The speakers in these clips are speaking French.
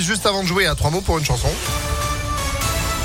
juste avant de jouer à trois mots pour une chanson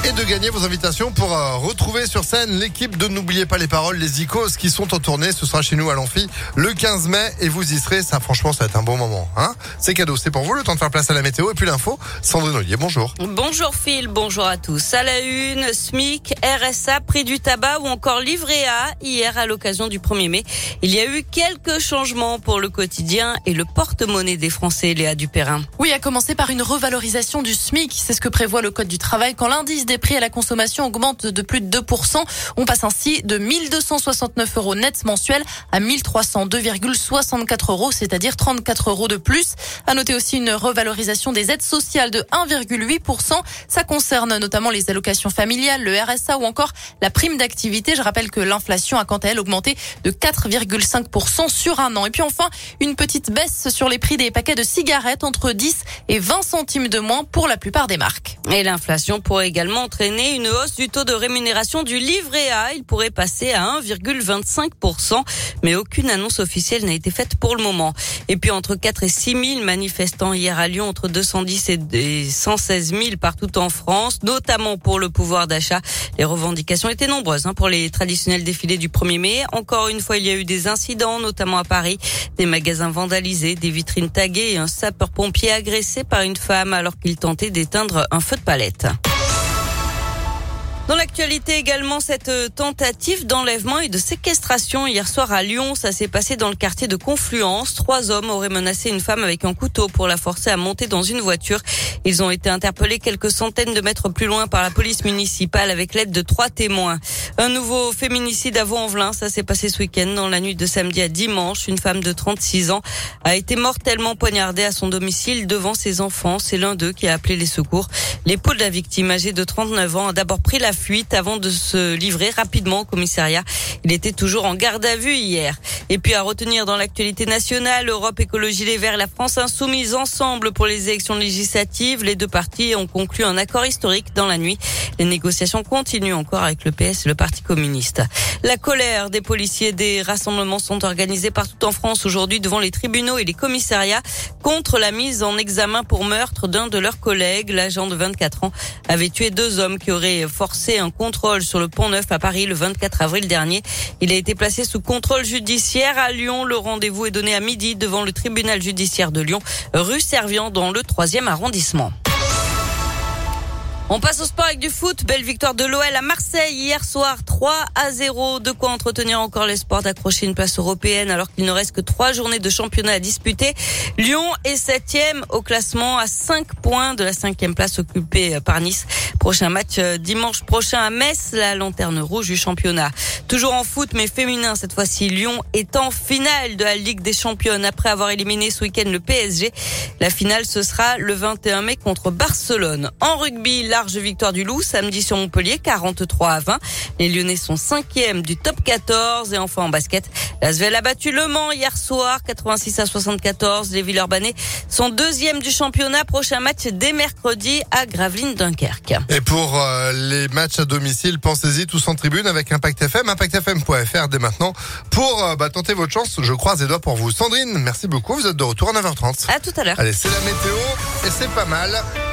et de gagner vos invitations pour euh, retrouver sur scène l'équipe de N'oubliez pas les paroles, les icos qui sont en tournée. Ce sera chez nous à l'Amphi le 15 mai et vous y serez. Ça, franchement, ça va être un bon moment. Hein c'est cadeau, c'est pour vous. Le temps de faire place à la météo et puis l'info. Sandrine Ollier, bonjour. Bonjour Phil, bonjour à tous. À la une, SMIC, RSA, prix du tabac ou encore livret A. Hier, à l'occasion du 1er mai, il y a eu quelques changements pour le quotidien et le porte-monnaie des Français, Léa Dupérin. Oui, à commencer par une revalorisation du SMIC. C'est ce que prévoit le Code du travail quand l'indice des les prix à la consommation augmentent de plus de 2%. On passe ainsi de 1269 euros net mensuels à 1302,64 euros, c'est-à-dire 34 euros de plus. À noter aussi une revalorisation des aides sociales de 1,8%. Ça concerne notamment les allocations familiales, le RSA ou encore la prime d'activité. Je rappelle que l'inflation a quant à elle augmenté de 4,5% sur un an. Et puis enfin, une petite baisse sur les prix des paquets de cigarettes entre 10 et 20 centimes de moins pour la plupart des marques. Et l'inflation pourrait également entraîner une hausse du taux de rémunération du livret A. Il pourrait passer à 1,25%, mais aucune annonce officielle n'a été faite pour le moment. Et puis entre 4 et 6 000 manifestants hier à Lyon, entre 210 et 116 000 partout en France, notamment pour le pouvoir d'achat. Les revendications étaient nombreuses hein, pour les traditionnels défilés du 1er mai. Encore une fois, il y a eu des incidents, notamment à Paris, des magasins vandalisés, des vitrines taguées et un sapeur-pompier agressé par une femme alors qu'il tentait d'éteindre un feu de palette. Dans l'actualité également, cette euh, tentative d'enlèvement et de séquestration hier soir à Lyon, ça s'est passé dans le quartier de Confluence. Trois hommes auraient menacé une femme avec un couteau pour la forcer à monter dans une voiture. Ils ont été interpellés quelques centaines de mètres plus loin par la police municipale avec l'aide de trois témoins. Un nouveau féminicide à Vaux-en-Velin, ça s'est passé ce week-end dans la nuit de samedi à dimanche. Une femme de 36 ans a été mortellement poignardée à son domicile devant ses enfants. C'est l'un d'eux qui a appelé les secours. L'époux de la victime, âgée de 39 ans, a d'abord pris la fuite avant de se livrer rapidement au commissariat. Il était toujours en garde à vue hier. Et puis à retenir dans l'actualité nationale, Europe Écologie Les Verts la France insoumise ensemble pour les élections législatives. Les deux partis ont conclu un accord historique dans la nuit. Les négociations continuent encore avec le PS et le Parti communiste. La colère des policiers, des rassemblements sont organisés partout en France aujourd'hui devant les tribunaux et les commissariats contre la mise en examen pour meurtre d'un de leurs collègues. L'agent de 24 ans avait tué deux hommes qui auraient forcé un contrôle sur le pont Neuf à Paris le 24 avril dernier. Il a été placé sous contrôle judiciaire à Lyon. Le rendez-vous est donné à midi devant le tribunal judiciaire de Lyon, rue Servian dans le troisième arrondissement. On passe au sport avec du foot. Belle victoire de l'OL à Marseille hier soir, 3 à 0. De quoi entretenir encore l'espoir d'accrocher une place européenne alors qu'il ne reste que trois journées de championnat à disputer. Lyon est septième au classement à 5 points de la cinquième place occupée par Nice. Prochain match euh, dimanche prochain à Metz, la lanterne rouge du championnat. Toujours en foot, mais féminin cette fois-ci. Lyon est en finale de la Ligue des Championnes après avoir éliminé ce week-end le PSG. La finale, ce sera le 21 mai contre Barcelone. En rugby, large victoire du Loup samedi sur Montpellier, 43 à 20. Les Lyonnais sont cinquièmes du top 14 et enfin en basket. L'Asvel a battu Le Mans hier soir, 86 à 74. Les Villeurbanais sont deuxièmes du championnat. Prochain match dès mercredi à Gravelines-Dunkerque. Et pour euh, les matchs à domicile, pensez-y tous en tribune avec Impact FM, impactfm.fr dès maintenant pour euh, bah, tenter votre chance. Je croise les doigts pour vous. Sandrine, merci beaucoup. Vous êtes de retour à 9h30. À tout à l'heure. Allez, c'est la météo et c'est pas mal.